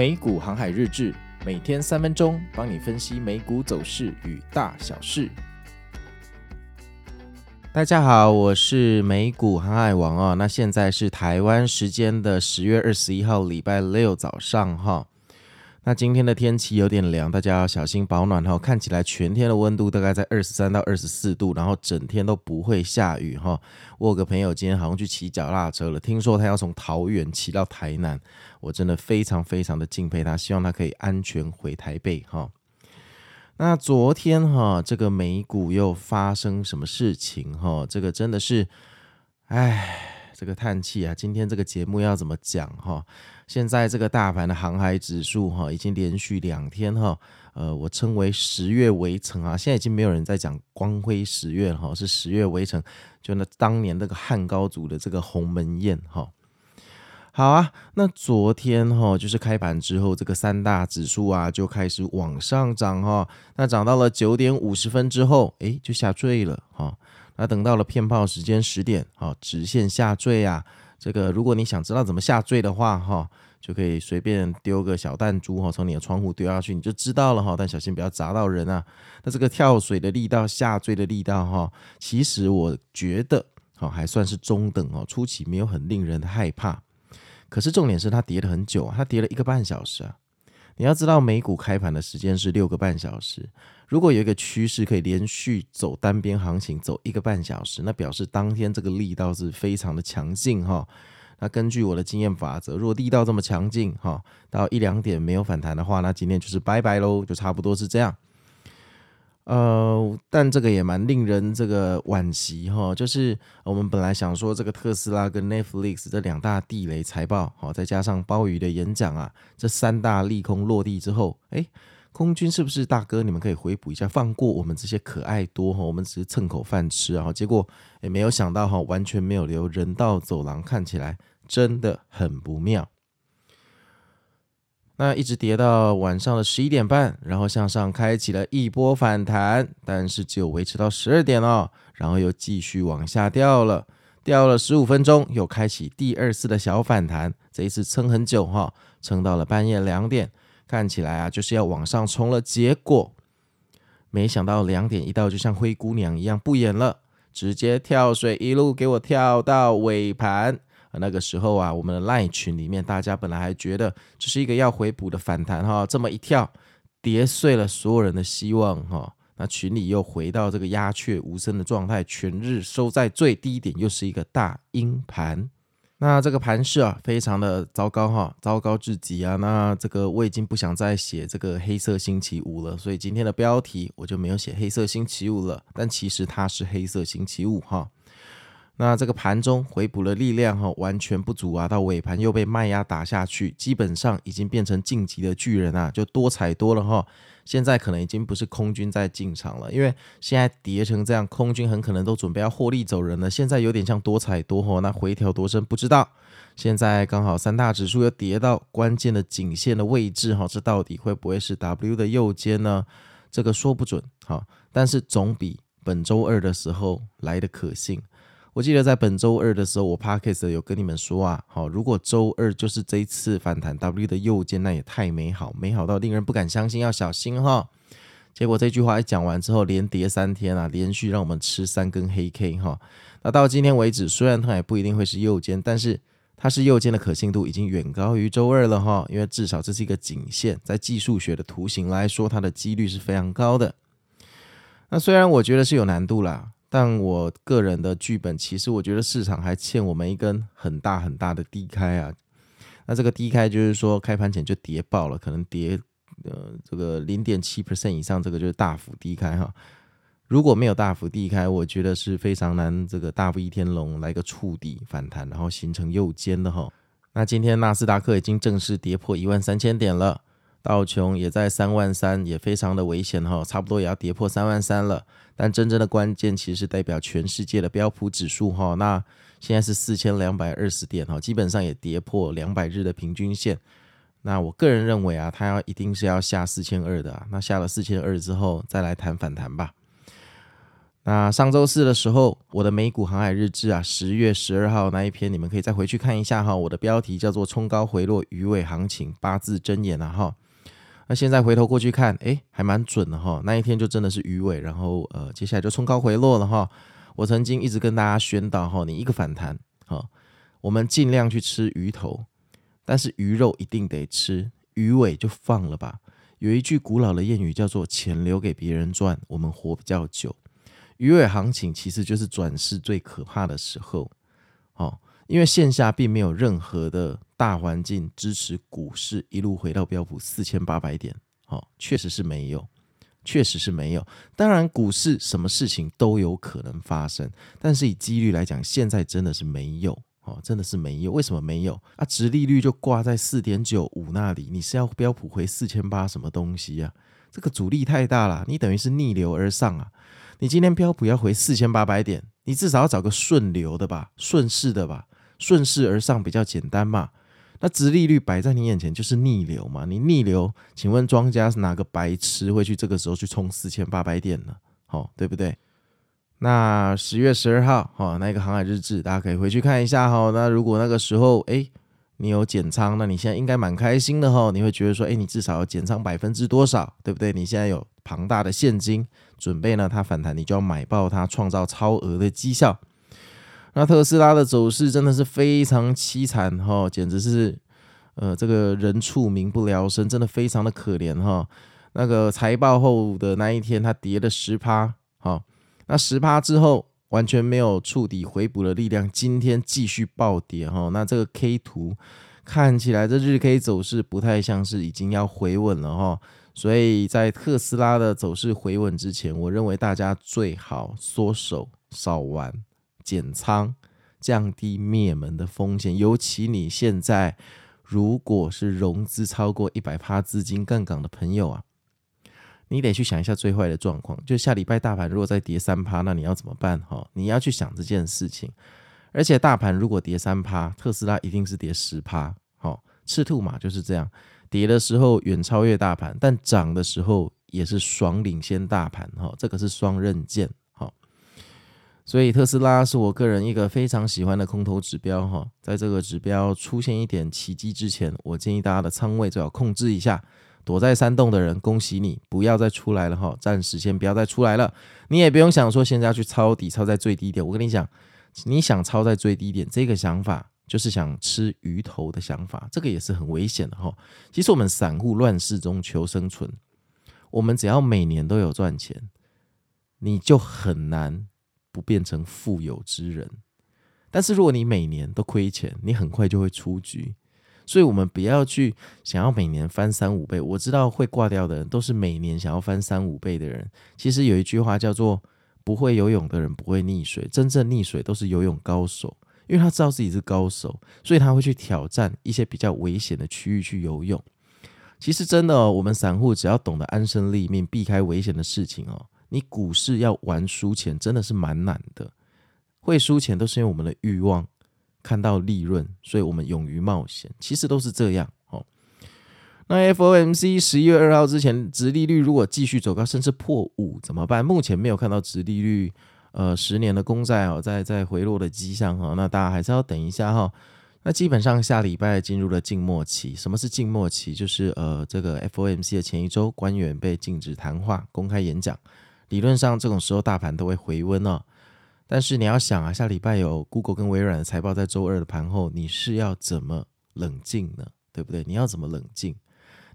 美股航海日志，每天三分钟，帮你分析美股走势与大小事。大家好，我是美股航海王哦。那现在是台湾时间的十月二十一号，礼拜六早上哈。那今天的天气有点凉，大家要小心保暖哈。看起来全天的温度大概在二十三到二十四度，然后整天都不会下雨哈。我有个朋友今天好像去骑脚踏车了，听说他要从桃园骑到台南，我真的非常非常的敬佩他，希望他可以安全回台北哈。那昨天哈，这个美股又发生什么事情哈？这个真的是，唉。这个叹气啊！今天这个节目要怎么讲哈？现在这个大盘的航海指数哈，已经连续两天哈，呃，我称为十月围城啊。现在已经没有人在讲光辉十月哈，是十月围城，就那当年那个汉高祖的这个鸿门宴哈。好啊，那昨天哈，就是开盘之后，这个三大指数啊就开始往上涨哈。那涨到了九点五十分之后，诶，就下坠了哈。那等到了骗炮时间十点，好，直线下坠啊！这个如果你想知道怎么下坠的话，哈，就可以随便丢个小弹珠哈，从你的窗户丢下去，你就知道了哈。但小心不要砸到人啊！那这个跳水的力道、下坠的力道哈，其实我觉得好还算是中等哦，初期没有很令人害怕。可是重点是它跌了很久，它跌了一个半小时啊！你要知道美股开盘的时间是六个半小时。如果有一个趋势可以连续走单边行情走一个半小时，那表示当天这个力道是非常的强劲哈。那根据我的经验法则，如果地道这么强劲哈，到一两点没有反弹的话，那今天就是拜拜喽，就差不多是这样。呃，但这个也蛮令人这个惋惜哈，就是我们本来想说这个特斯拉跟 Netflix 这两大地雷财报，好，再加上鲍鱼的演讲啊，这三大利空落地之后，哎。空军是不是大哥？你们可以回补一下，放过我们这些可爱多哈，我们只是蹭口饭吃啊。结果也没有想到哈，完全没有留人道走廊，看起来真的很不妙。那一直跌到晚上的十一点半，然后向上开启了一波反弹，但是只有维持到十二点哦，然后又继续往下掉了，掉了十五分钟，又开启第二次的小反弹，这一次撑很久哈，撑到了半夜两点。看起来啊，就是要往上冲了。结果没想到两点一到，就像灰姑娘一样不演了，直接跳水一路给我跳到尾盘。那个时候啊，我们的 LINE 群里面，大家本来还觉得这是一个要回补的反弹哈，这么一跳，跌碎了所有人的希望哈。那群里又回到这个鸦雀无声的状态，全日收在最低点，又是一个大阴盘。那这个盘势啊，非常的糟糕哈，糟糕至极啊！那这个我已经不想再写这个黑色星期五了，所以今天的标题我就没有写黑色星期五了。但其实它是黑色星期五哈。那这个盘中回补的力量哈，完全不足啊，到尾盘又被卖压打下去，基本上已经变成晋级的巨人啊，就多踩多了哈。现在可能已经不是空军在进场了，因为现在跌成这样，空军很可能都准备要获利走人了。现在有点像多踩多哈，那回调多深不知道。现在刚好三大指数又跌到关键的颈线的位置哈，这到底会不会是 W 的右肩呢？这个说不准哈，但是总比本周二的时候来的可信。我记得在本周二的时候，我 Podcast 有跟你们说啊，好，如果周二就是这一次反弹 W 的右肩，那也太美好，美好到令人不敢相信，要小心哈。结果这句话一讲完之后，连跌三天啊，连续让我们吃三根黑 K 哈。那到今天为止，虽然它也不一定会是右肩，但是它是右肩的可信度已经远高于周二了哈，因为至少这是一个颈线，在技术学的图形来说，它的几率是非常高的。那虽然我觉得是有难度啦。但我个人的剧本，其实我觉得市场还欠我们一根很大很大的低开啊。那这个低开就是说开盘前就跌爆了，可能跌呃这个零点七 percent 以上，这个就是大幅低开哈。如果没有大幅低开，我觉得是非常难这个大飞天龙来个触底反弹，然后形成右肩的哈。那今天纳斯达克已经正式跌破一万三千点了。道琼也在三万三，也非常的危险哈，差不多也要跌破三万三了。但真正的关键其实代表全世界的标普指数哈，那现在是四千两百二十点哈，基本上也跌破两百日的平均线。那我个人认为啊，它要一定是要下四千二的啊，那下了四千二之后再来谈反弹吧。那上周四的时候，我的美股航海日志啊，十月十二号那一篇，你们可以再回去看一下哈。我的标题叫做“冲高回落，鱼尾行情八字真言”啊哈。那现在回头过去看，诶，还蛮准的哈。那一天就真的是鱼尾，然后呃，接下来就冲高回落了哈。我曾经一直跟大家宣导哈，你一个反弹哈，我们尽量去吃鱼头，但是鱼肉一定得吃，鱼尾就放了吧。有一句古老的谚语叫做“钱留给别人赚，我们活比较久”。鱼尾行情其实就是转势最可怕的时候，哦，因为线下并没有任何的大环境支持股市一路回到标普四千八百点，哦，确实是没有，确实是没有。当然，股市什么事情都有可能发生，但是以几率来讲，现在真的是没有。哦，真的是没有，为什么没有啊？殖利率就挂在四点九五那里，你是要标普回四千八什么东西啊？这个阻力太大了，你等于是逆流而上啊！你今天标普要回四千八百点，你至少要找个顺流的吧，顺势的吧，顺势而上比较简单嘛。那殖利率摆在你眼前就是逆流嘛，你逆流，请问庄家是哪个白痴会去这个时候去冲四千八百点呢？好，哦，对不对？那十月十二号，哈，那个航海日志，大家可以回去看一下哈。那如果那个时候，哎，你有减仓，那你现在应该蛮开心的哈。你会觉得说，哎，你至少要减仓百分之多少，对不对？你现在有庞大的现金准备呢，它反弹，你就要买爆它，创造超额的绩效。那特斯拉的走势真的是非常凄惨哈，简直是，呃，这个人畜民不聊生，真的非常的可怜哈。那个财报后的那一天，它跌了十趴，好。那十趴之后完全没有触底回补的力量，今天继续暴跌哈。那这个 K 图看起来这日 K 走势不太像是已经要回稳了哈。所以在特斯拉的走势回稳之前，我认为大家最好缩手少玩减仓，降低灭门的风险。尤其你现在如果是融资超过一百趴资金杠杆的朋友啊。你得去想一下最坏的状况，就下礼拜大盘如果再跌三趴，那你要怎么办？哈，你要去想这件事情。而且大盘如果跌三趴，特斯拉一定是跌十趴。好，赤兔马就是这样，跌的时候远超越大盘，但涨的时候也是爽领先大盘。哈，这个是双刃剑。所以特斯拉是我个人一个非常喜欢的空头指标。哈，在这个指标出现一点奇迹之前，我建议大家的仓位最好控制一下。躲在山洞的人，恭喜你，不要再出来了哈！暂时先不要再出来了。你也不用想说现在要去抄底，抄在最低点。我跟你讲，你想抄在最低点，这个想法就是想吃鱼头的想法，这个也是很危险的哈。其实我们散户乱世中求生存，我们只要每年都有赚钱，你就很难不变成富有之人。但是如果你每年都亏钱，你很快就会出局。所以，我们不要去想要每年翻三五倍。我知道会挂掉的人都是每年想要翻三五倍的人。其实有一句话叫做“不会游泳的人不会溺水”，真正溺水都是游泳高手，因为他知道自己是高手，所以他会去挑战一些比较危险的区域去游泳。其实真的哦，我们散户只要懂得安身立命，避开危险的事情哦，你股市要玩输钱真的是蛮难的。会输钱都是因为我们的欲望。看到利润，所以我们勇于冒险，其实都是这样哦。那 FOMC 十一月二号之前，殖利率如果继续走高，甚至破五怎么办？目前没有看到殖利率，呃，十年的公债哦，在在回落的迹象哈。那大家还是要等一下哈。那基本上下礼拜进入了静默期。什么是静默期？就是呃，这个 FOMC 的前一周，官员被禁止谈话、公开演讲，理论上这种时候大盘都会回温哦。但是你要想啊，下礼拜有 Google 跟微软的财报，在周二的盘后，你是要怎么冷静呢？对不对？你要怎么冷静？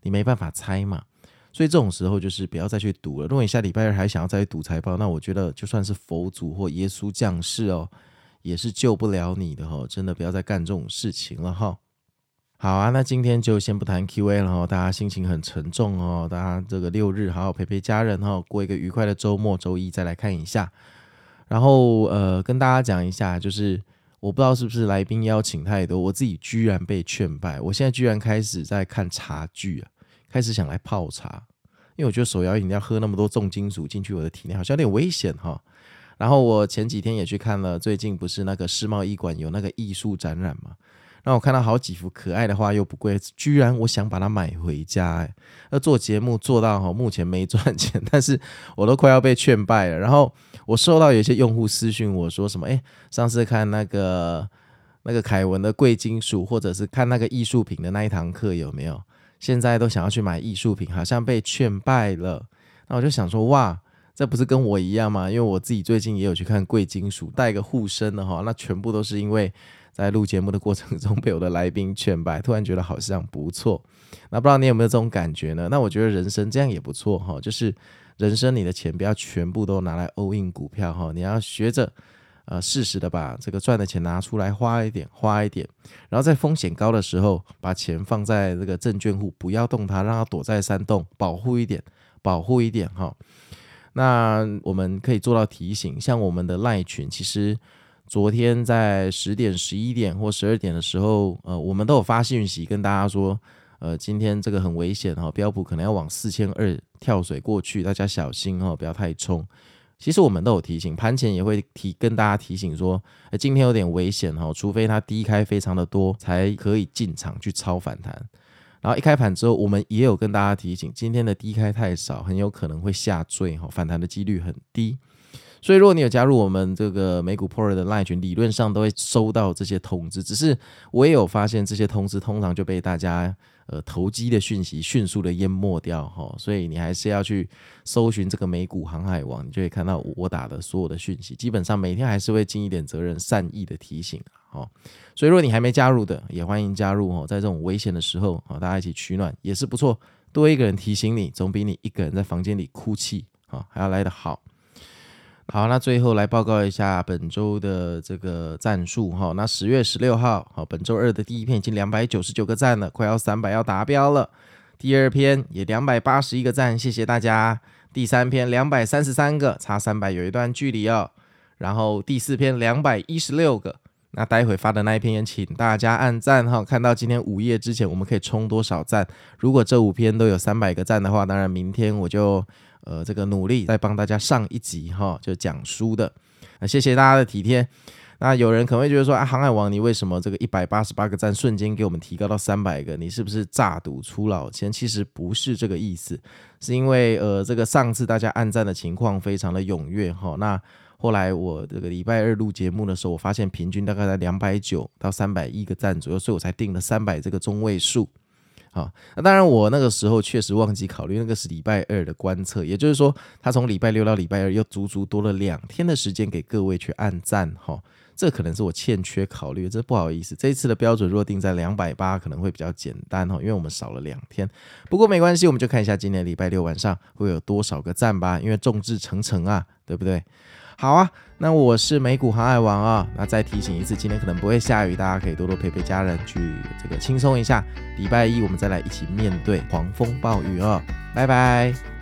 你没办法猜嘛。所以这种时候就是不要再去赌了。如果你下礼拜二还想要再去赌财报，那我觉得就算是佛祖或耶稣降世哦，也是救不了你的哦。真的不要再干这种事情了哈。好啊，那今天就先不谈 Q&A 了哦。大家心情很沉重哦，大家这个六日好好陪陪家人哈，过一个愉快的周末，周一再来看一下。然后呃，跟大家讲一下，就是我不知道是不是来宾邀请太多，我自己居然被劝败。我现在居然开始在看茶具啊，开始想来泡茶，因为我觉得手摇饮料喝那么多重金属进去我的体内，好像有点危险哈。然后我前几天也去看了，最近不是那个世贸一馆有那个艺术展览嘛？让我看到好几幅可爱的画又不贵，居然我想把它买回家。哎，要做节目做到哈，目前没赚钱，但是我都快要被劝败了。然后我收到有些用户私讯我说什么，哎，上次看那个那个凯文的贵金属，或者是看那个艺术品的那一堂课有没有？现在都想要去买艺术品，好像被劝败了。那我就想说，哇，这不是跟我一样吗？因为我自己最近也有去看贵金属，带个护身的哈，那全部都是因为。在录节目的过程中被我的来宾劝败，突然觉得好像不错。那不知道你有没有这种感觉呢？那我觉得人生这样也不错哈，就是人生你的钱不要全部都拿来 all in 股票哈，你要学着呃适时的把这个赚的钱拿出来花一点，花一点，然后在风险高的时候把钱放在这个证券户，不要动它，让它躲在山洞，保护一点，保护一点哈。那我们可以做到提醒，像我们的赖群其实。昨天在十点、十一点或十二点的时候，呃，我们都有发讯息跟大家说，呃，今天这个很危险哈，标普可能要往四千二跳水过去，大家小心哈，不要太冲。其实我们都有提醒，盘前也会提跟大家提醒说，呃，今天有点危险哈，除非它低开非常的多，才可以进场去超反弹。然后一开盘之后，我们也有跟大家提醒，今天的低开太少，很有可能会下坠哈，反弹的几率很低。所以，如果你有加入我们这个美股 Pro 的 Line 群，理论上都会收到这些通知。只是我也有发现，这些通知通常就被大家呃投机的讯息迅速的淹没掉哈。所以你还是要去搜寻这个美股航海王，你就会看到我打的所有的讯息。基本上每天还是会尽一点责任，善意的提醒哈。所以，如果你还没加入的，也欢迎加入哦。在这种危险的时候啊，大家一起取暖也是不错。多一个人提醒你，总比你一个人在房间里哭泣啊还要来得好。好，那最后来报告一下本周的这个赞数哈。那十月十六号，好，本周二的第一篇已经两百九十九个赞了，快要三百要达标了。第二篇也两百八十一个赞，谢谢大家。第三篇两百三十三个，差三百有一段距离哦。然后第四篇两百一十六个，那待会发的那一篇也请大家按赞哈。看到今天午夜之前我们可以冲多少赞？如果这五篇都有三百个赞的话，当然明天我就。呃，这个努力再帮大家上一集哈，就讲书的。那谢谢大家的体贴。那有人可能会觉得说，啊，航海王，你为什么这个一百八十八个赞瞬间给我们提高到三百个？你是不是诈赌出老千？其实不是这个意思，是因为呃，这个上次大家按赞的情况非常的踊跃哈。那后来我这个礼拜二录节目的时候，我发现平均大概在两百九到三百一个赞左右，所以我才定了三百这个中位数。好，那当然，我那个时候确实忘记考虑，那个是礼拜二的观测，也就是说，他从礼拜六到礼拜二又足足多了两天的时间给各位去按赞，哈，这可能是我欠缺考虑，这不好意思。这一次的标准若定在两百八，可能会比较简单哈，因为我们少了两天。不过没关系，我们就看一下今年礼拜六晚上会有多少个赞吧，因为众志成城啊，对不对？好啊，那我是美股航海王啊。那再提醒一次，今天可能不会下雨，大家可以多多陪陪家人，去这个轻松一下。礼拜一我们再来一起面对狂风暴雨啊。拜拜。